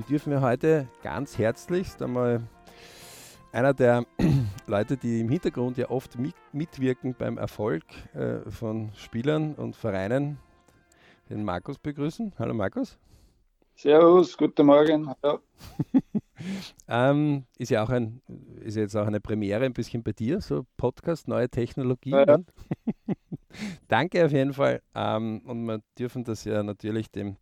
Wir dürfen ja heute ganz herzlichst einmal einer der Leute, die im Hintergrund ja oft mitwirken beim Erfolg äh, von Spielern und Vereinen, den Markus begrüßen. Hallo Markus. Servus, guten Morgen. ähm, ist ja auch ein, ist jetzt auch eine Premiere ein bisschen bei dir, so Podcast, neue Technologie. Ja, ja. Danke auf jeden Fall. Ähm, und wir dürfen das ja natürlich dem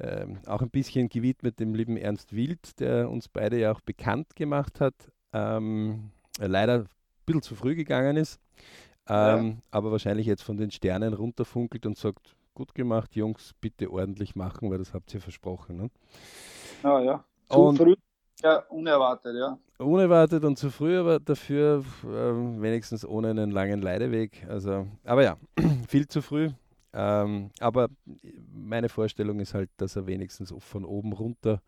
ähm, auch ein bisschen gewidmet dem lieben Ernst Wild, der uns beide ja auch bekannt gemacht hat. Ähm, leider ein bisschen zu früh gegangen ist, ähm, ja. aber wahrscheinlich jetzt von den Sternen runterfunkelt und sagt, gut gemacht, Jungs, bitte ordentlich machen, weil das habt ihr versprochen. Ne? Ja, ja. Zu und früh, ja, unerwartet, ja. Unerwartet und zu früh, aber dafür äh, wenigstens ohne einen langen Leideweg. Also, aber ja, viel zu früh. Ähm, aber meine Vorstellung ist halt, dass er wenigstens von oben runter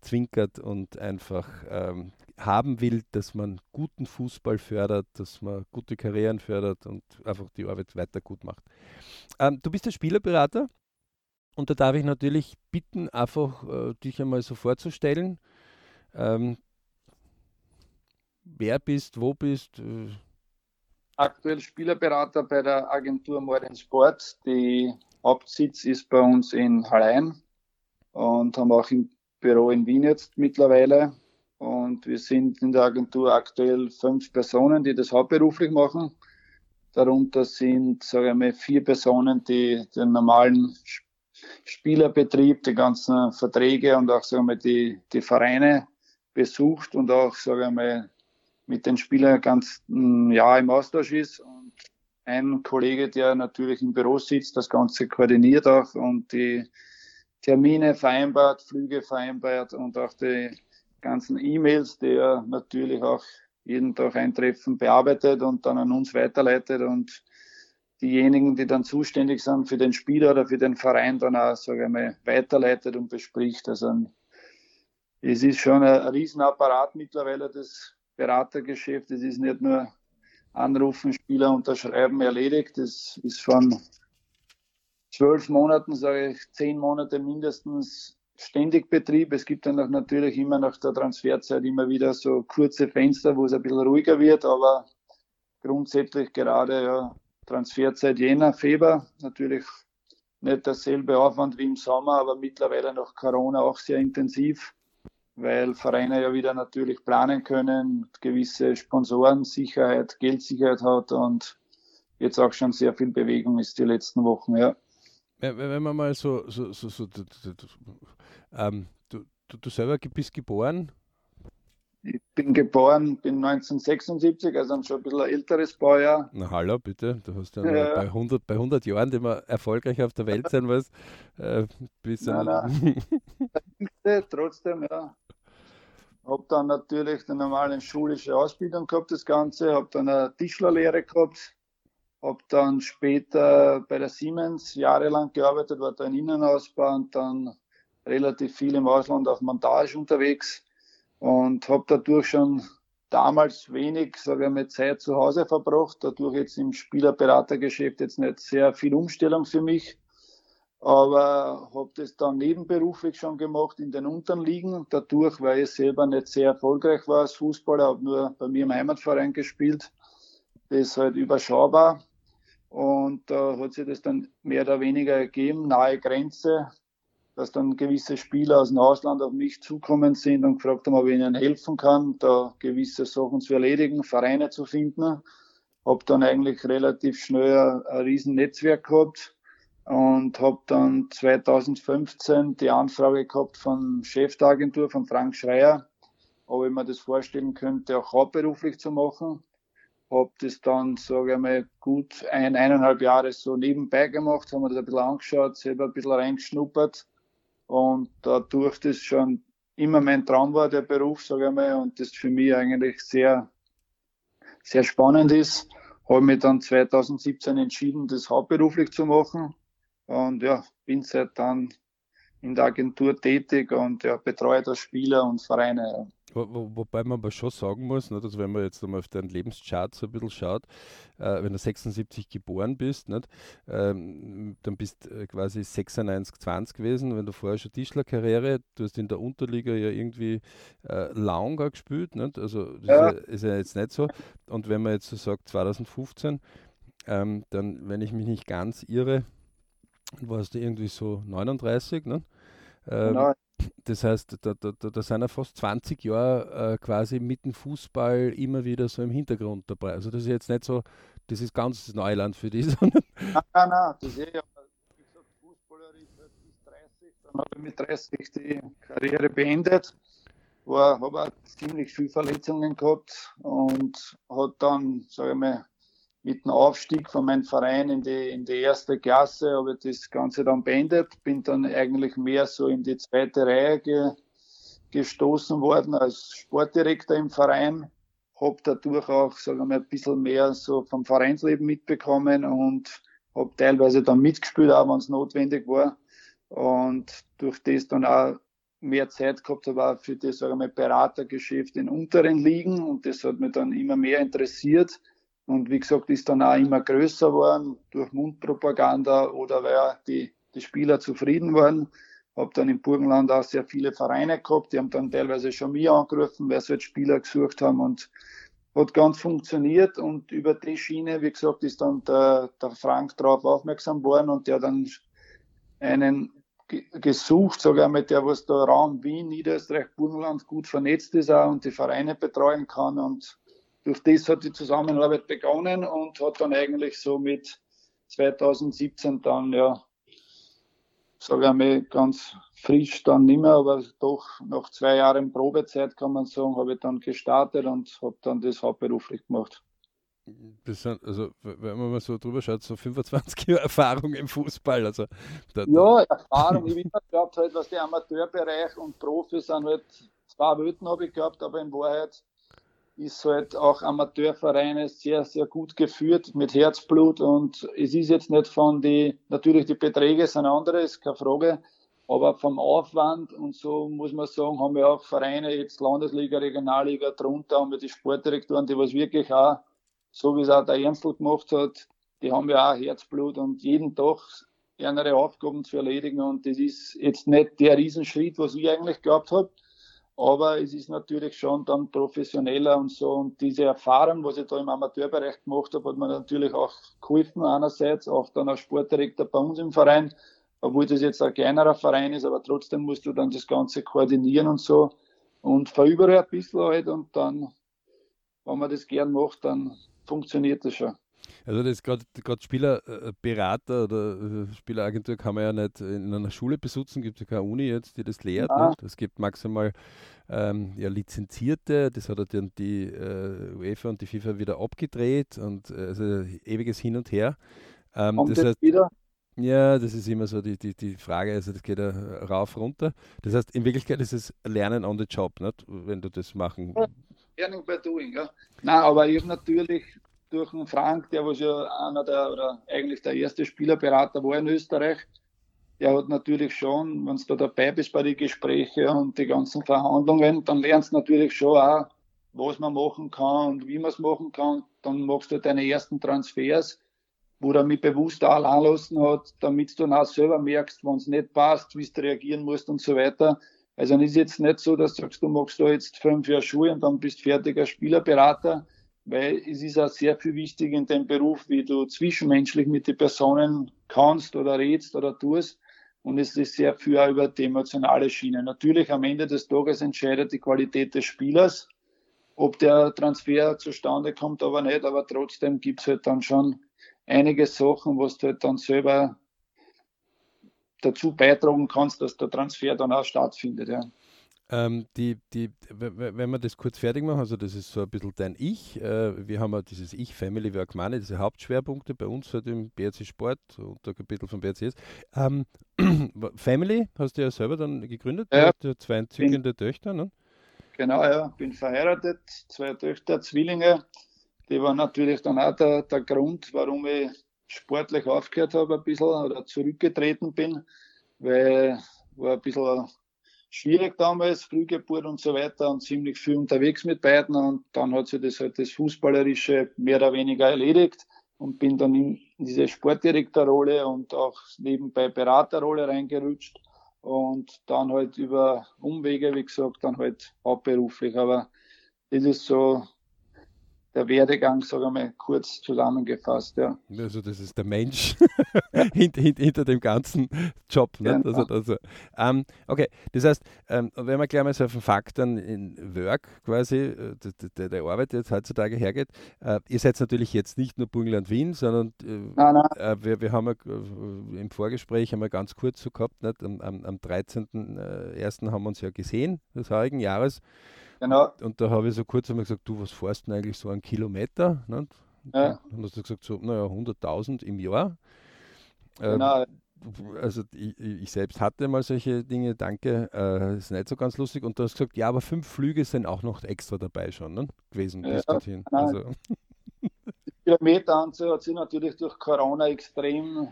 zwinkert und einfach ähm, haben will, dass man guten Fußball fördert, dass man gute Karrieren fördert und einfach die Arbeit weiter gut macht. Ähm, du bist der Spielerberater und da darf ich natürlich bitten, einfach äh, dich einmal so vorzustellen. Ähm, wer bist, wo bist, äh, aktuell Spielerberater bei der Agentur Modern Sport. Die Hauptsitz ist bei uns in Hallein und haben auch ein Büro in Wien jetzt mittlerweile. Und wir sind in der Agentur aktuell fünf Personen, die das hauptberuflich machen. Darunter sind, sage ich mal, vier Personen, die den normalen Spielerbetrieb, die ganzen Verträge und auch, sagen wir mal, die, die Vereine besucht und auch, sage ich mal, mit den Spielern ganz mm, ja, im Austausch ist. Und ein Kollege, der natürlich im Büro sitzt, das Ganze koordiniert auch und die Termine vereinbart, Flüge vereinbart und auch die ganzen E-Mails, die er natürlich auch jeden Tag eintreffen, bearbeitet und dann an uns weiterleitet und diejenigen, die dann zuständig sind für den Spieler oder für den Verein, dann auch, sage ich mal, weiterleitet und bespricht. Also es ist schon ein, ein Riesenapparat mittlerweile, das Beratergeschäft. Es ist nicht nur anrufen, Spieler unterschreiben, erledigt. Es ist von zwölf Monaten, sage ich, zehn Monate mindestens ständig Betrieb. Es gibt dann auch natürlich immer nach der Transferzeit immer wieder so kurze Fenster, wo es ein bisschen ruhiger wird, aber grundsätzlich gerade ja, Transferzeit Jänner, Februar, natürlich nicht derselbe Aufwand wie im Sommer, aber mittlerweile nach Corona auch sehr intensiv weil Vereine ja wieder natürlich planen können, gewisse Sponsorensicherheit, Geldsicherheit hat und jetzt auch schon sehr viel Bewegung ist die letzten Wochen, ja. Wenn man mal so, so, so, so du, du, ähm, du, du selber bist geboren? Ich bin geboren, bin 1976, also schon ein bisschen ein älteres Baujahr. Na hallo, bitte. Du hast ja, ja. Bei, 100, bei 100 Jahren, die man erfolgreich auf der Welt sein muss, äh, bist nein, nein. Trotzdem, ja. Habe dann natürlich die normale schulische Ausbildung gehabt, das Ganze. Habe dann eine Tischlerlehre gehabt. Habe dann später bei der Siemens jahrelang gearbeitet, war da in Innenausbau und dann relativ viel im Ausland auf Montage unterwegs und habe dadurch schon damals wenig, sage ich mal, Zeit zu Hause verbracht. Dadurch jetzt im Spielerberatergeschäft jetzt nicht sehr viel Umstellung für mich aber habe das dann nebenberuflich schon gemacht in den unteren Ligen. Dadurch, weil ich selber nicht sehr erfolgreich war als Fußballer, habe nur bei mir im Heimatverein gespielt. Das ist halt überschaubar. Und da äh, hat sich das dann mehr oder weniger ergeben, nahe Grenze, dass dann gewisse Spieler aus dem Ausland auf mich zukommen sind und gefragt haben, ob ich ihnen helfen kann, da gewisse Sachen zu erledigen, Vereine zu finden. Habe dann eigentlich relativ schnell ein, ein riesen gehabt und habe dann 2015 die Anfrage gehabt von Chef der Agentur, von Frank Schreier, ob ich mir das vorstellen könnte, auch hauptberuflich zu machen. Habe das dann, sage ich mal, gut ein, eineinhalb Jahre so nebenbei gemacht, haben wir das ein bisschen angeschaut, selber ein bisschen reingeschnuppert und dadurch das schon immer mein Traum war, der Beruf, sage ich mal, und das für mich eigentlich sehr, sehr spannend ist, habe mich dann 2017 entschieden, das hauptberuflich zu machen und ja, bin seit dann in der Agentur tätig und ja, betreue da Spieler und Vereine. Wo, wobei man aber schon sagen muss, nicht, also wenn man jetzt einmal auf deinen Lebenschart so ein bisschen schaut, äh, wenn du 76 geboren bist, nicht, ähm, dann bist du äh, quasi 96, 20 gewesen. Wenn du vorher schon Tischlerkarriere, du hast in der Unterliga ja irgendwie äh, Launger gespielt, nicht? also das ja. Ist, ja, ist, ja, jetzt nicht so. Und wenn man jetzt so sagt 2015, ähm, dann, wenn ich mich nicht ganz irre, warst du irgendwie so 39, ne? Ähm, genau. Das heißt, da, da, da, sind ja fast 20 Jahre äh, quasi mit dem Fußball immer wieder so im Hintergrund dabei. Also das ist jetzt nicht so, das ist ganz Neuland für dich. Nein, nein, nein, das ist ja, wie gesagt, fußballerisch bis 30, dann habe ich mit 30 die Karriere beendet, habe auch ziemlich viele Verletzungen gehabt und hat dann, sage ich mal, mit dem Aufstieg von meinem Verein in die, in die erste Klasse habe ich das Ganze dann beendet, bin dann eigentlich mehr so in die zweite Reihe ge, gestoßen worden als Sportdirektor im Verein, habe dadurch auch, sagen wir mal, ein bisschen mehr so vom Vereinsleben mitbekommen und habe teilweise dann mitgespielt, auch wenn es notwendig war. Und durch das dann auch mehr Zeit gehabt habe, auch für das, sagen wir Beratergeschäft in unteren Ligen. Und das hat mich dann immer mehr interessiert und wie gesagt, ist dann auch immer größer geworden durch Mundpropaganda oder weil die, die Spieler zufrieden waren. Habe dann im Burgenland auch sehr viele Vereine gehabt, die haben dann teilweise schon mich angerufen, weil sie halt Spieler gesucht haben und hat ganz funktioniert und über die Schiene, wie gesagt, ist dann der, der Frank darauf aufmerksam worden und der dann einen gesucht, sogar mit der, was da Raum Wien, Niederösterreich, Burgenland gut vernetzt ist auch und die Vereine betreuen kann und durch das hat die Zusammenarbeit begonnen und hat dann eigentlich so mit 2017 dann, ja, sage ich mal, ganz frisch dann nicht mehr, aber doch nach zwei Jahren Probezeit kann man sagen, habe ich dann gestartet und habe dann das hauptberuflich gemacht. Das sind, also, wenn man mal so drüber schaut, so 25 Jahre Erfahrung im Fußball. Also, da, ja, Erfahrung. Ich habe immer gehabt, halt, was der Amateurbereich und Profis sind halt zwei Welten habe ich gehabt, aber in Wahrheit ist halt auch Amateurvereine sehr, sehr gut geführt mit Herzblut und es ist jetzt nicht von die, natürlich die Beträge sind andere, ist keine Frage, aber vom Aufwand und so muss man sagen, haben wir auch Vereine, jetzt Landesliga, Regionalliga, drunter haben wir die Sportdirektoren, die was wirklich auch, so wie es auch der Ernstl gemacht hat, die haben ja auch Herzblut und jeden Tag andere Aufgaben zu erledigen und das ist jetzt nicht der Riesenschritt, was ich eigentlich gehabt habe aber es ist natürlich schon dann professioneller und so. Und diese Erfahrung, was ich da im Amateurbereich gemacht habe, hat mir natürlich auch geholfen einerseits, auch dann als Sportdirektor bei uns im Verein, obwohl das jetzt ein kleinerer Verein ist, aber trotzdem musst du dann das Ganze koordinieren und so. Und verübere ein bisschen halt und dann, wenn man das gern macht, dann funktioniert das schon. Also das gerade Spielerberater äh, oder äh, Spieleragentur kann man ja nicht in einer Schule besuchen, gibt es ja keine Uni jetzt, die das lehrt. Ne? Es gibt maximal ähm, ja, Lizenzierte, das hat dann die äh, UEFA und die FIFA wieder abgedreht und äh, also ewiges Hin und Her. Ähm, Kommt das heißt, wieder? Ja, das ist immer so die, die, die Frage, also das geht ja rauf, runter. Das heißt, in Wirklichkeit ist es Lernen on the Job, nicht? wenn du das machen. Learning by doing, ja. Nein, aber ich habe natürlich durch den Frank, der was ja einer der oder eigentlich der erste Spielerberater war in Österreich, der hat natürlich schon, wenn du da dabei bist bei den Gesprächen und die ganzen Verhandlungen, dann lernst du natürlich schon auch, was man machen kann und wie man es machen kann. Dann machst du deine ersten Transfers, wo er mich bewusst auch anlassen hat, damit du dann auch selber merkst, wenn es nicht passt, wie du reagieren musst und so weiter. Also es ist jetzt nicht so, dass du sagst, du machst da jetzt fünf Jahre Schuhe und dann bist fertiger Spielerberater, weil es ist auch sehr viel wichtig in dem Beruf, wie du zwischenmenschlich mit den Personen kannst oder redst oder tust. Und es ist sehr viel auch über die emotionale Schiene. Natürlich am Ende des Tages entscheidet die Qualität des Spielers, ob der Transfer zustande kommt, aber nicht. Aber trotzdem gibt es halt dann schon einige Sachen, was du halt dann selber dazu beitragen kannst, dass der Transfer dann auch stattfindet. Ja. Ähm, die, die, wenn wir das kurz fertig machen, also das ist so ein bisschen dein Ich. Äh, wir haben ja dieses Ich, Family, Work, Money, diese Hauptschwerpunkte bei uns halt im BRC Sport, unter Kapitel von BRCS. Ähm, Family hast du ja selber dann gegründet, ja, du hast zwei entzückende Töchter, ne? Genau, ja, bin verheiratet, zwei Töchter, Zwillinge. Die waren natürlich dann auch der, der Grund, warum ich sportlich aufgehört habe ein bisschen oder zurückgetreten bin, weil war ein bisschen schwierig damals, Frühgeburt und so weiter und ziemlich viel unterwegs mit beiden und dann hat sich das halt das Fußballerische mehr oder weniger erledigt und bin dann in diese Sportdirektorrolle und auch nebenbei Beraterrolle reingerutscht und dann halt über Umwege, wie gesagt, dann halt hauptberuflich. Aber das ist so der Werdegang, sage ich mal, kurz zusammengefasst. Ja. Also das ist der Mensch hinter, hinter, dem ganzen Job. Genau. Also, also, ähm, okay, das heißt, ähm, wenn man gleich mal so auf den Fakten in Work quasi, äh, der, der, Arbeit jetzt heutzutage hergeht, äh, ihr seid natürlich jetzt nicht nur Burgenland Wien, sondern äh, nein, nein. Äh, wir, wir haben ja, äh, im Vorgespräch einmal ganz kurz so gehabt, nicht? am, am, am 13.01. haben wir uns ja gesehen, des heurigen Jahres. Genau. Und da habe ich so kurz einmal gesagt, du, was fährst denn eigentlich so einen Kilometer? Ne? Ja. Dann hast du gesagt, so, naja, 100.000 im Jahr. Ähm, genau. Ähm, also ich, ich, selbst hatte mal solche Dinge, danke, äh, ist nicht so ganz lustig. Und du hast gesagt, ja, aber fünf Flüge sind auch noch extra dabei schon ne? gewesen ja, bis dorthin. Also. Die Kilometeranzahl hat sich natürlich durch Corona extrem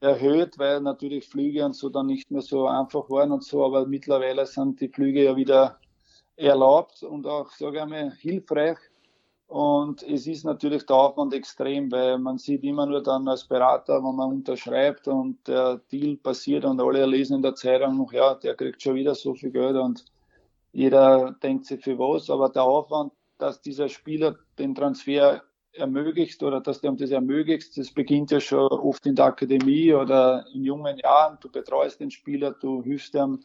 erhöht, weil natürlich Flüge und so dann nicht mehr so einfach waren und so, aber mittlerweile sind die Flüge ja wieder erlaubt und auch, sage ich mal, hilfreich. Und es ist natürlich der Aufwand extrem, weil man sieht immer nur dann als Berater, wenn man unterschreibt und der Deal passiert und alle lesen in der Zeitung, ja, der kriegt schon wieder so viel Geld und jeder denkt sich für was, aber der Aufwand, dass dieser Spieler den Transfer ermöglicht oder dass du ihm das ermöglicht, das beginnt ja schon oft in der Akademie oder in jungen Jahren. Du betreust den Spieler, du hilfst ihm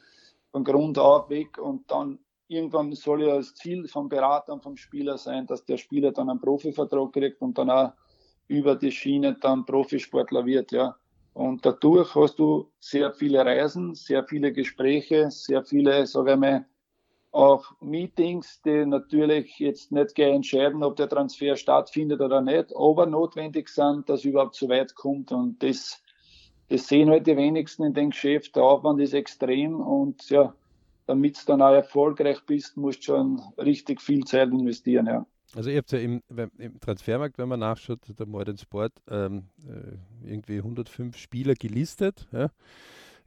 von Grund auf weg und dann irgendwann soll ja das Ziel vom Berater und vom Spieler sein, dass der Spieler dann einen Profivertrag kriegt und dann auch über die Schiene dann Profisportler wird, ja. Und dadurch hast du sehr viele Reisen, sehr viele Gespräche, sehr viele, sage ich mal, auch Meetings, die natürlich jetzt nicht gleich entscheiden, ob der Transfer stattfindet oder nicht, aber notwendig sind, dass überhaupt so weit kommt. Und das, das sehen halt die wenigsten in dem Geschäft. Der Aufwand ist extrem und ja, damit du dann auch erfolgreich bist, musst du schon richtig viel Zeit investieren, ja. Also ihr habt ja im, im, Transfermarkt, wenn man nachschaut, der Modern Sport, ähm, äh, irgendwie 105 Spieler gelistet. Ja?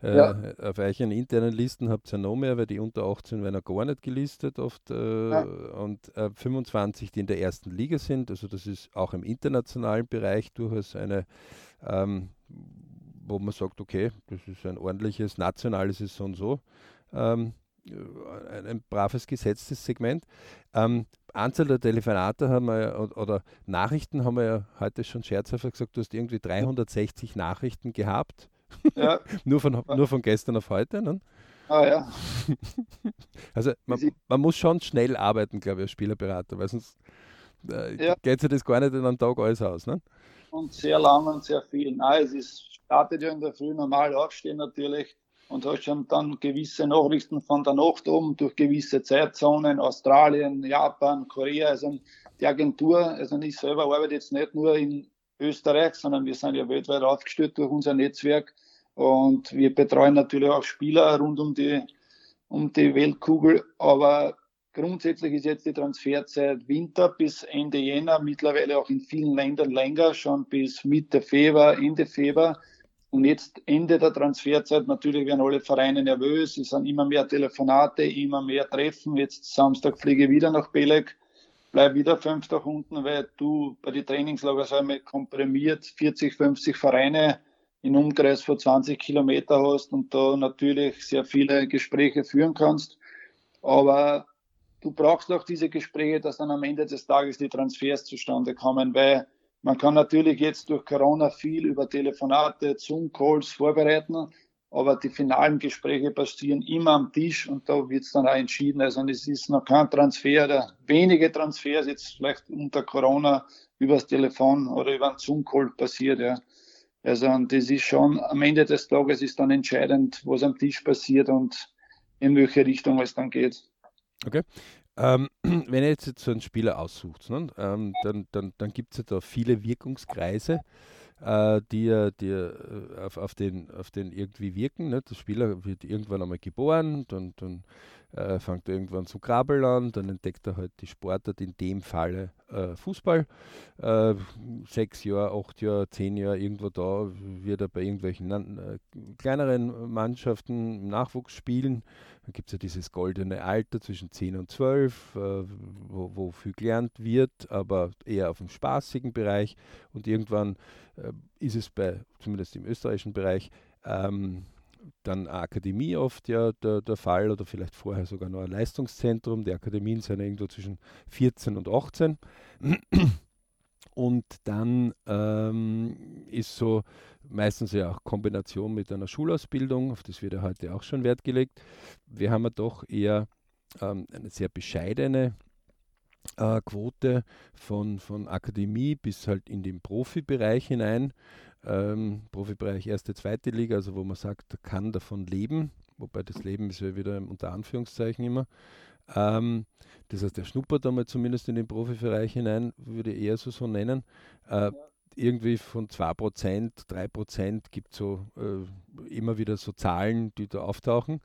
Äh, ja. Auf euren internen Listen habt ihr ja noch mehr, weil die unter 18 werden ja gar nicht gelistet oft. Äh, ja. Und 25, äh, die in der ersten Liga sind. Also das ist auch im internationalen Bereich durchaus eine, ähm, wo man sagt, okay, das ist ein ordentliches nationales ist so und so. Ähm, äh, ein braves gesetztes Segment. Ähm, Anzahl der Telefonate haben wir ja, oder Nachrichten haben wir ja heute schon scherzhaft gesagt, du hast irgendwie 360 Nachrichten gehabt. Ja. nur, von, nur von gestern auf heute. Ne? Ah ja. also man, man, muss schon schnell arbeiten, glaube ich, als Spielerberater, weil sonst äh, ja. geht sich das gar nicht in einem Tag alles aus. Ne? Und sehr lang und sehr viel. Nein, es ist, startet ja in der Früh normal aufstehen natürlich und hast schon dann gewisse Nachrichten von der Nacht um durch gewisse Zeitzonen, Australien, Japan, Korea. Also die Agentur, also ich selber arbeite jetzt nicht nur in Österreich, sondern wir sind ja weltweit aufgestellt durch unser Netzwerk und wir betreuen natürlich auch Spieler rund um die, um die Weltkugel. Aber grundsätzlich ist jetzt die Transferzeit Winter bis Ende Jänner, mittlerweile auch in vielen Ländern länger, schon bis Mitte Februar, Ende Februar. Und jetzt Ende der Transferzeit, natürlich werden alle Vereine nervös, es sind immer mehr Telefonate, immer mehr Treffen. Jetzt Samstag fliege ich wieder nach Beleg, bleib wieder fünf Tage unten, weil du bei den Trainingslager so einmal komprimiert 40, 50 Vereine in Umkreis von 20 Kilometer hast und da natürlich sehr viele Gespräche führen kannst. Aber du brauchst auch diese Gespräche, dass dann am Ende des Tages die Transfers zustande kommen, weil man kann natürlich jetzt durch Corona viel über Telefonate, Zoom-Calls vorbereiten, aber die finalen Gespräche passieren immer am Tisch und da wird es dann auch entschieden. Also es ist noch kein Transfer oder wenige Transfers jetzt vielleicht unter Corona übers Telefon oder über einen Zoom-Call passiert. Ja. Also das ist schon am Ende des Tages ist dann entscheidend, was am Tisch passiert und in welche Richtung es dann geht. Okay. Ähm, wenn ihr jetzt so einen Spieler aussucht, ne, ähm, dann, dann, dann gibt es ja da viele Wirkungskreise, äh, die, die äh, auf, auf, den, auf den irgendwie wirken. Ne? Der Spieler wird irgendwann einmal geboren, dann, dann äh, fängt er irgendwann zum Krabbeln an, dann entdeckt er halt die Sportart, in dem Falle äh, Fußball. Äh, sechs Jahre, acht Jahre, zehn Jahre, irgendwo da wird er bei irgendwelchen äh, kleineren Mannschaften im Nachwuchs spielen. Dann gibt es ja dieses goldene Alter zwischen 10 und 12, äh, wo, wo, viel gelernt wird, aber eher auf dem spaßigen Bereich. Und irgendwann äh, ist es bei, zumindest im österreichischen Bereich, ähm, dann eine Akademie oft ja der, der Fall oder vielleicht vorher sogar noch ein Leistungszentrum. Die Akademien sind irgendwo zwischen 14 und 18. Und dann ähm, ist so meistens ja auch Kombination mit einer Schulausbildung, auf das wird ja heute auch schon Wert gelegt. Wir haben ja doch eher ähm, eine sehr bescheidene äh, Quote von, von Akademie bis halt in den Profibereich hinein ähm, Profibereich erste, zweite Liga, also wo man sagt, kann davon leben, wobei das Leben ist ja wieder unter Anführungszeichen immer. Ähm, das heißt, er schnuppert einmal zumindest in den Profibereich hinein, würde ich eher so, so nennen. Äh, irgendwie von 2%, 3% gibt es so äh, immer wieder so Zahlen, die da auftauchen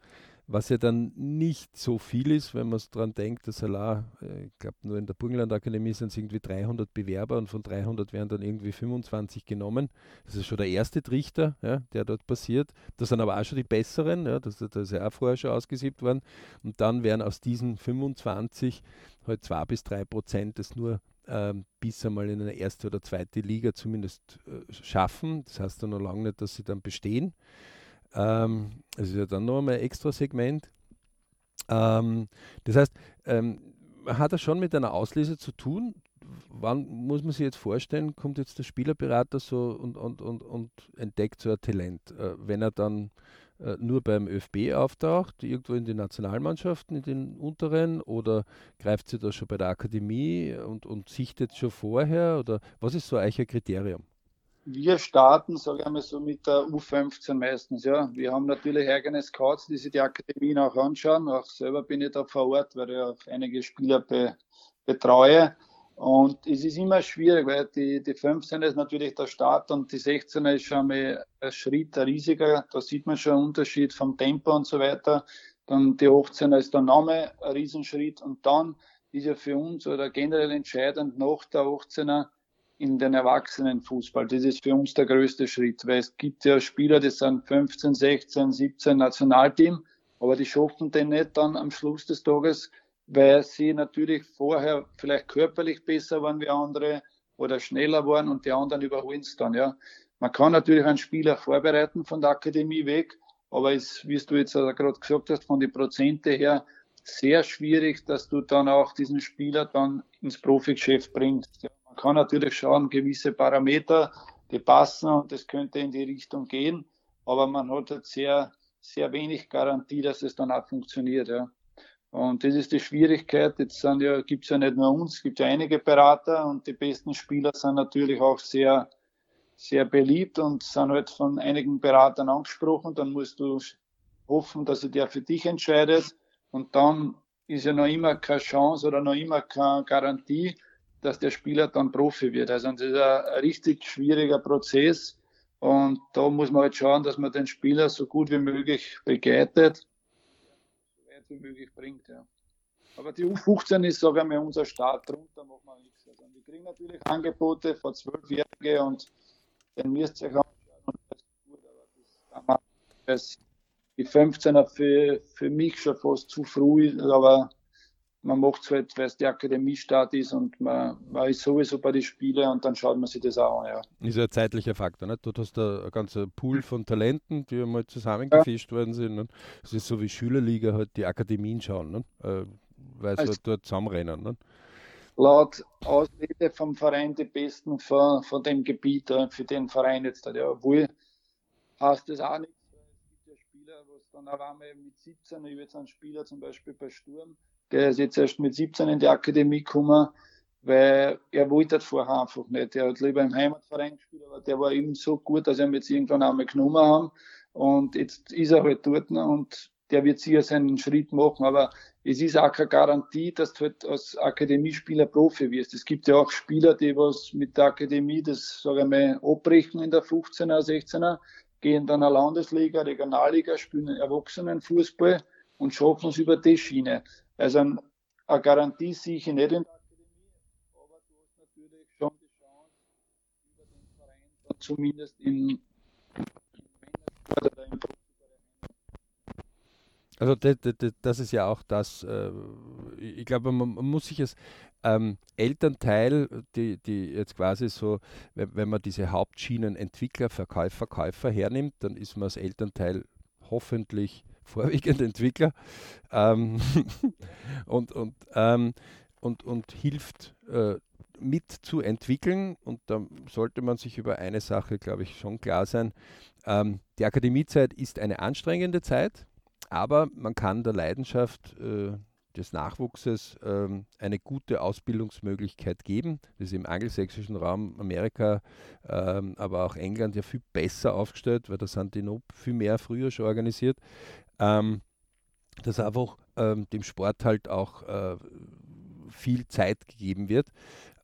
was ja dann nicht so viel ist, wenn man es daran denkt, dass allein, äh, ich glaube nur in der Burgenland-Akademie sind es irgendwie 300 Bewerber und von 300 werden dann irgendwie 25 genommen. Das ist schon der erste Trichter, ja, der dort passiert. Das sind aber auch schon die besseren, ja, das, das ist ja auch vorher schon ausgesiebt worden. Und dann werden aus diesen 25 halt 2 bis 3 Prozent das nur ähm, bis einmal in eine erste oder zweite Liga zumindest äh, schaffen. Das heißt dann noch lange nicht, dass sie dann bestehen. Ähm, das ist ja dann noch einmal ein extra Segment. Ähm, das heißt, ähm, hat er schon mit einer Auslese zu tun? Wann muss man sich jetzt vorstellen, kommt jetzt der Spielerberater so und, und, und, und entdeckt so ein Talent? Äh, wenn er dann äh, nur beim ÖFB auftaucht, irgendwo in den Nationalmannschaften, in den unteren, oder greift sie da schon bei der Akademie und, und sichtet schon vorher? Oder was ist so ein Kriterium? Wir starten, sage ich einmal so, mit der U15 meistens. Ja. Wir haben natürlich eigene Scouts, die sich die Akademien auch anschauen. Auch selber bin ich da vor Ort, weil ich auch einige Spieler be, betreue. Und es ist immer schwierig, weil die, die 15 ist natürlich der Start und die 16 ist schon mal ein Schritt ein riesiger. Da sieht man schon einen Unterschied vom Tempo und so weiter. Dann die 18er ist der Name ein Riesenschritt und dann ist ja für uns oder generell entscheidend nach der 18er in den Erwachsenenfußball. Das ist für uns der größte Schritt, weil es gibt ja Spieler, die sind 15, 16, 17 Nationalteam, aber die schaffen den nicht dann am Schluss des Tages, weil sie natürlich vorher vielleicht körperlich besser waren wie andere oder schneller waren und die anderen überholen es dann, ja. Man kann natürlich einen Spieler vorbereiten von der Akademie weg, aber es, wie du jetzt gerade gesagt hast, von den Prozente her, sehr schwierig, dass du dann auch diesen Spieler dann ins Profigeschäft bringst. Ja kann natürlich schauen, gewisse Parameter, die passen und das könnte in die Richtung gehen, aber man hat halt sehr, sehr wenig Garantie, dass es dann auch funktioniert. Ja. Und das ist die Schwierigkeit. Jetzt sind ja, gibt es ja nicht nur uns, es gibt ja einige Berater und die besten Spieler sind natürlich auch sehr, sehr beliebt und sind halt von einigen Beratern angesprochen. Dann musst du hoffen, dass er der für dich entscheidet. Und dann ist ja noch immer keine Chance oder noch immer keine Garantie, dass der Spieler dann Profi wird. Also das ist ein richtig schwieriger Prozess und da muss man halt schauen, dass man den Spieler so gut wie möglich begleitet, so weit wie möglich bringt. Ja. Aber die U15 ist, sage ich mal, unser Start. Drunter machen wir nichts. Also wir kriegen natürlich Angebote von Zwölfjährigen und den müsst ihr euch anschauen. das ist gut, aber das, die 15er für, für mich schon fast zu früh, aber man macht es halt, weil es die Akademiestart ist und man, man ist sowieso bei den Spielen und dann schaut man sich das auch an. Ja. Ist ja ein zeitlicher Faktor. Nicht? Dort hast du ein ganzer Pool von Talenten, die einmal zusammengefischt ja. worden sind. Ne? Es ist so wie Schülerliga halt die Akademien schauen, ne? äh, weil sie also, halt dort zusammenrennen. Ne? Laut Auslese vom Verein die Besten von, von dem Gebiet, äh, für den Verein jetzt. Ja, obwohl heißt das auch nicht. Es gibt ja Spieler, wo es dann auch einmal mit 17, ich jetzt einen Spieler zum Beispiel bei Sturm, der ist jetzt erst mit 17 in die Akademie gekommen, weil er wollte das vorher einfach nicht. Er hat lieber im Heimatverein gespielt, aber der war eben so gut, dass er ihn jetzt irgendwann einmal genommen haben. Und jetzt ist er halt dort und der wird sicher seinen Schritt machen, aber es ist auch keine Garantie, dass du halt als Akademiespieler Profi wirst. Es gibt ja auch Spieler, die was mit der Akademie das, sage ich mal, abbrechen in der 15er, 16er, gehen dann eine Landesliga, Regionalliga, spielen Erwachsenenfußball und schaffen es über die Schiene. Also eine Garantie sehe ich nicht in der Akademie, aber du hast natürlich schon die Chance, über den Verein zumindest in, in Männersport oder im also das, das, das, ist ja auch das, äh, ich glaube, man, man, muss sich als ähm, Elternteil, die, die jetzt quasi so, wenn, wenn man diese Hauptschienen Entwickler, Verkäufer, Käufer hernimmt, dann ist man als Elternteil hoffentlich vorwiegend Entwickler ähm, und, und, ähm, und, und hilft äh, mit zu entwickeln. Und da sollte man sich über eine Sache, glaube ich, schon klar sein. Ähm, die Akademiezeit ist eine anstrengende Zeit aber man kann der Leidenschaft äh, des Nachwuchses ähm, eine gute Ausbildungsmöglichkeit geben. Das ist im angelsächsischen Raum Amerika, ähm, aber auch England ja viel besser aufgestellt, weil da sind die noch viel mehr früher schon organisiert. Ähm, dass einfach ähm, dem Sport halt auch äh, viel Zeit gegeben wird.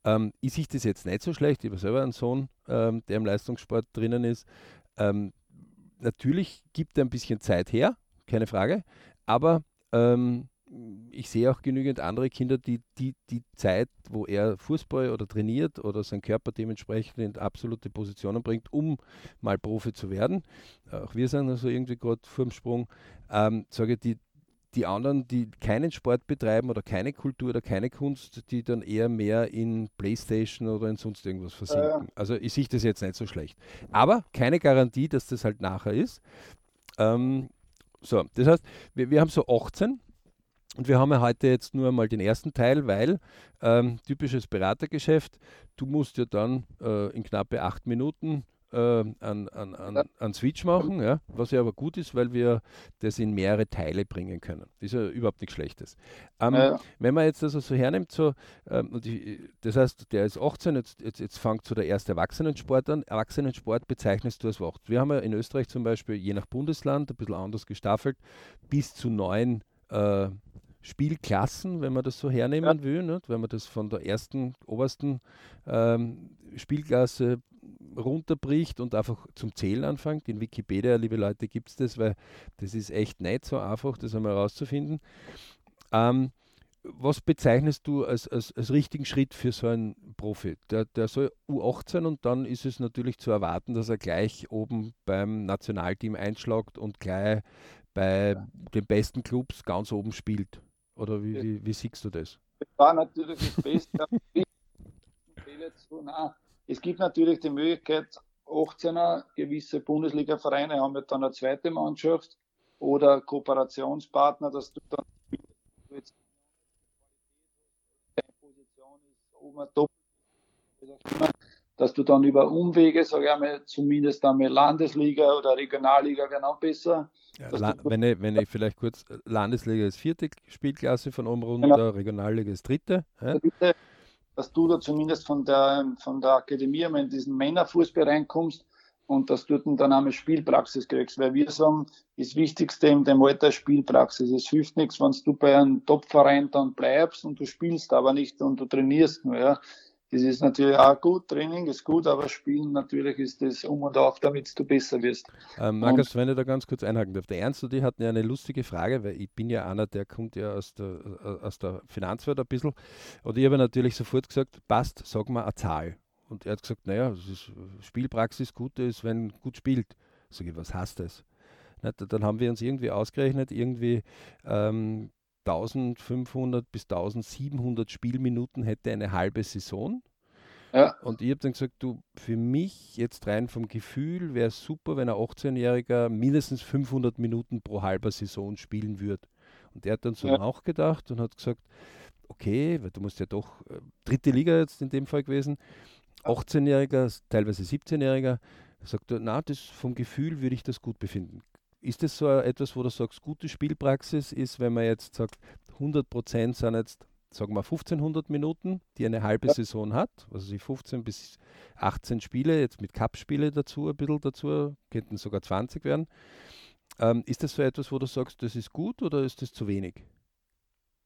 Ähm, ich sehe das jetzt nicht so schlecht. Ich habe selber einen Sohn, ähm, der im Leistungssport drinnen ist. Ähm, natürlich gibt er ein bisschen Zeit her, keine Frage. Aber ähm, ich sehe auch genügend andere Kinder, die, die die Zeit, wo er Fußball oder trainiert oder sein Körper dementsprechend in absolute Positionen bringt, um mal Profi zu werden. Auch wir sind also irgendwie gerade vor dem Sprung. Ähm, sage die, die anderen, die keinen Sport betreiben oder keine Kultur oder keine Kunst, die dann eher mehr in Playstation oder in sonst irgendwas versinken. Also ich sehe das jetzt nicht so schlecht. Aber keine Garantie, dass das halt nachher ist. Ähm, so, das heißt, wir, wir haben so 18 und wir haben ja heute jetzt nur einmal den ersten Teil, weil ähm, typisches Beratergeschäft, du musst ja dann äh, in knappe acht Minuten äh, an, an, an, an Switch machen, ja, was ja aber gut ist, weil wir das in mehrere Teile bringen können. Das ist ja überhaupt nichts Schlechtes. Ähm, ja. Wenn man jetzt also so hernimmt, so, ähm, die, das heißt, der ist 18, jetzt, jetzt, jetzt fängt so der erste Erwachsenensport an. Erwachsenensport bezeichnest du als was? Wir haben ja in Österreich zum Beispiel je nach Bundesland ein bisschen anders gestaffelt, bis zu neun äh, Spielklassen, wenn man das so hernehmen ja. will, nicht? wenn man das von der ersten, obersten ähm, Spielklasse runterbricht und einfach zum Zählen anfängt. In Wikipedia, liebe Leute, gibt es das, weil das ist echt nicht so einfach, das einmal herauszufinden. Ähm, was bezeichnest du als, als, als richtigen Schritt für so einen Profi? Der, der soll U18 und dann ist es natürlich zu erwarten, dass er gleich oben beim Nationalteam einschlagt und gleich bei ja. den besten Clubs ganz oben spielt. Oder wie, wie, wie siehst du das? Das war natürlich das Beste. Es gibt natürlich die Möglichkeit, 18er gewisse Bundesliga-Vereine haben ja dann eine zweite Mannschaft oder Kooperationspartner, dass du dann Position ist oben top, dass du dann über Umwege, sage ich einmal, zumindest einmal Landesliga oder Regionalliga noch besser. Ja, wenn, ich, wenn ich vielleicht kurz, Landesliga ist vierte Spielklasse von oben runter, genau. Regionalliga ist dritte. Ja? dritte dass du da zumindest von der, von der Akademie in diesen Männerfußball reinkommst und dass du dann einmal Spielpraxis kriegst. Weil wir sagen, das Wichtigste in dem Alter ist Spielpraxis. Es hilft nichts, wenn du bei einem Topverein dann bleibst und du spielst aber nicht und du trainierst nur. Ja. Das ist natürlich auch gut, Training ist gut, aber Spielen natürlich ist das um und auf, damit du besser wirst. Ähm, Markus, und, wenn ich da ganz kurz einhaken darf. Der Ernst und ich hatten ja eine lustige Frage, weil ich bin ja einer, der kommt ja aus der, äh, aus der Finanzwelt ein bisschen. Und ich habe natürlich sofort gesagt, passt, sag mal eine Zahl. Und er hat gesagt, naja, ist Spielpraxis gut ist, wenn gut spielt. Sag ich, was heißt das? Dann haben wir uns irgendwie ausgerechnet, irgendwie ähm, 1500 bis 1700 Spielminuten hätte eine halbe Saison. Ja. Und ich habe dann gesagt, du, für mich jetzt rein vom Gefühl wäre es super, wenn ein 18-Jähriger mindestens 500 Minuten pro halber Saison spielen würde. Und er hat dann so ja. nachgedacht und hat gesagt, okay, weil du musst ja doch, äh, dritte Liga jetzt in dem Fall gewesen, 18-Jähriger, teilweise 17-Jähriger, sagt er, na, das vom Gefühl würde ich das gut befinden. Ist das so etwas, wo du sagst, gute Spielpraxis ist, wenn man jetzt sagt, 100 Prozent sind jetzt, sagen wir 1500 Minuten, die eine halbe ja. Saison hat, also die 15 bis 18 Spiele, jetzt mit Cup-Spiele dazu, ein bisschen dazu, könnten sogar 20 werden. Ähm, ist das so etwas, wo du sagst, das ist gut oder ist das zu wenig?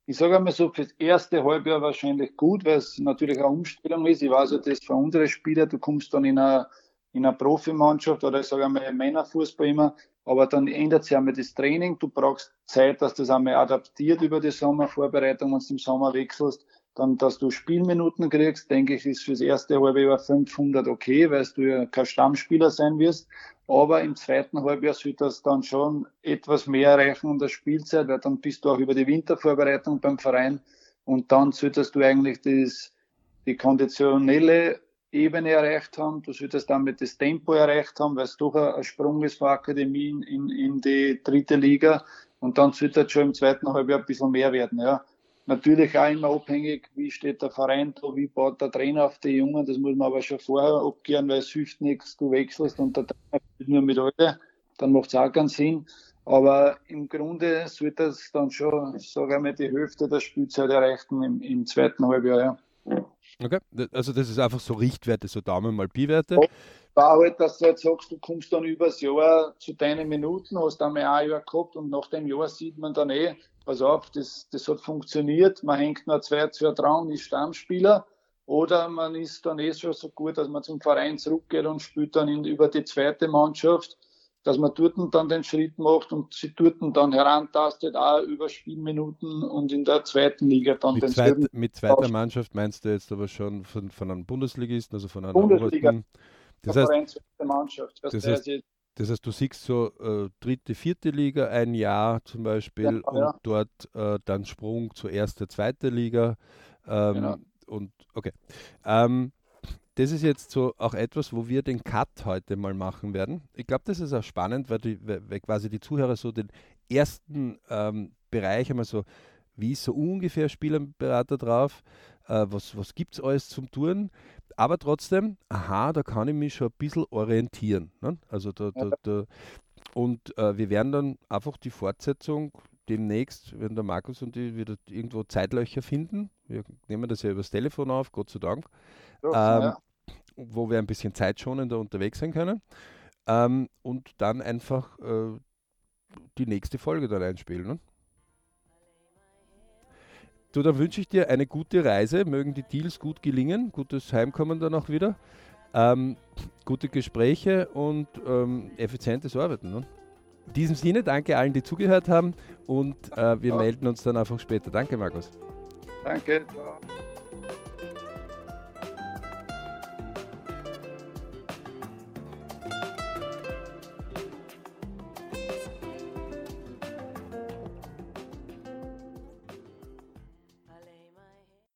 Ich sage einmal so, fürs erste Halbjahr wahrscheinlich gut, weil es natürlich eine Umstellung ist. Ich weiß ja, das für unsere Spieler, du kommst dann in eine, in eine Profimannschaft oder ich sage einmal Männerfußball immer, aber dann ändert sich einmal das Training. Du brauchst Zeit, dass das einmal adaptiert über die Sommervorbereitung, wenn du im Sommer wechselst. Dann, dass du Spielminuten kriegst, denke ich, ist fürs erste halbe Jahr 500 okay, weil du ja kein Stammspieler sein wirst. Aber im zweiten Halbjahr sollte das dann schon etwas mehr erreichen in der Spielzeit, weil dann bist du auch über die Wintervorbereitung beim Verein und dann solltest du eigentlich das, die konditionelle Ebene erreicht haben. Du solltest damit das Tempo erreicht haben, weil es doch ein, Sprung ist von Akademie in, in die dritte Liga. Und dann sollte es schon im zweiten Halbjahr ein bisschen mehr werden. Ja. Natürlich auch immer abhängig, wie steht der Verein da, wie baut der Trainer auf die Jungen. Das muss man aber schon vorher abklären, weil es hilft nichts, du wechselst und der Trainer spielt nur mit alle. Dann macht es auch keinen Sinn. Aber im Grunde sollte es dann schon, sage ich mal, die Hälfte der Spielzeit erreichen im, im zweiten Halbjahr. Ja. Okay, also das ist einfach so Richtwerte, so Daumen mal Pi-Werte. War halt, dass du halt sagst, du kommst dann übers Jahr zu deinen Minuten, hast einmal ein Jahr gehabt und nach dem Jahr sieht man dann eh, pass auf, das, das hat funktioniert, man hängt nur zwei, zwei dran, ist Stammspieler. Oder man ist dann eh schon so gut, dass man zum Verein zurückgeht und spielt dann in, über die zweite Mannschaft dass man dort dann den Schritt macht und sie dort dann herantastet, auch über Spielminuten und in der zweiten Liga dann mit den zweit, Mit zweiter Mannschaft meinst du jetzt aber schon von, von einem Bundesligisten, also von einer Bundesliga. Obersten, das heißt, Mannschaft. Das, das, heißt, das heißt, du siehst so äh, dritte, vierte Liga ein Jahr zum Beispiel ja, und ja. dort äh, dann Sprung zur erste, zweite Liga. Ähm, genau. Und okay. Ähm, das ist jetzt so auch etwas, wo wir den Cut heute mal machen werden. Ich glaube, das ist auch spannend, weil, die, weil quasi die Zuhörer so den ersten ähm, Bereich einmal so, wie ist so ungefähr Spielerberater drauf, äh, was, was gibt es alles zum Touren, aber trotzdem, aha, da kann ich mich schon ein bisschen orientieren. Ne? Also da, da, da und äh, wir werden dann einfach die Fortsetzung demnächst, wenn der Markus und ich wieder irgendwo Zeitlöcher finden. Wir nehmen das ja übers Telefon auf, Gott sei Dank. So, ähm, ja wo wir ein bisschen zeitschonender unterwegs sein können. Ähm, und dann einfach äh, die nächste Folge dann einspielen. Ne? Du, dann wünsche ich dir eine gute Reise, mögen die Deals gut gelingen, gutes Heimkommen dann auch wieder, ähm, gute Gespräche und ähm, effizientes Arbeiten. Ne? In diesem Sinne, danke allen, die zugehört haben und äh, wir ja. melden uns dann einfach später. Danke, Markus. Danke.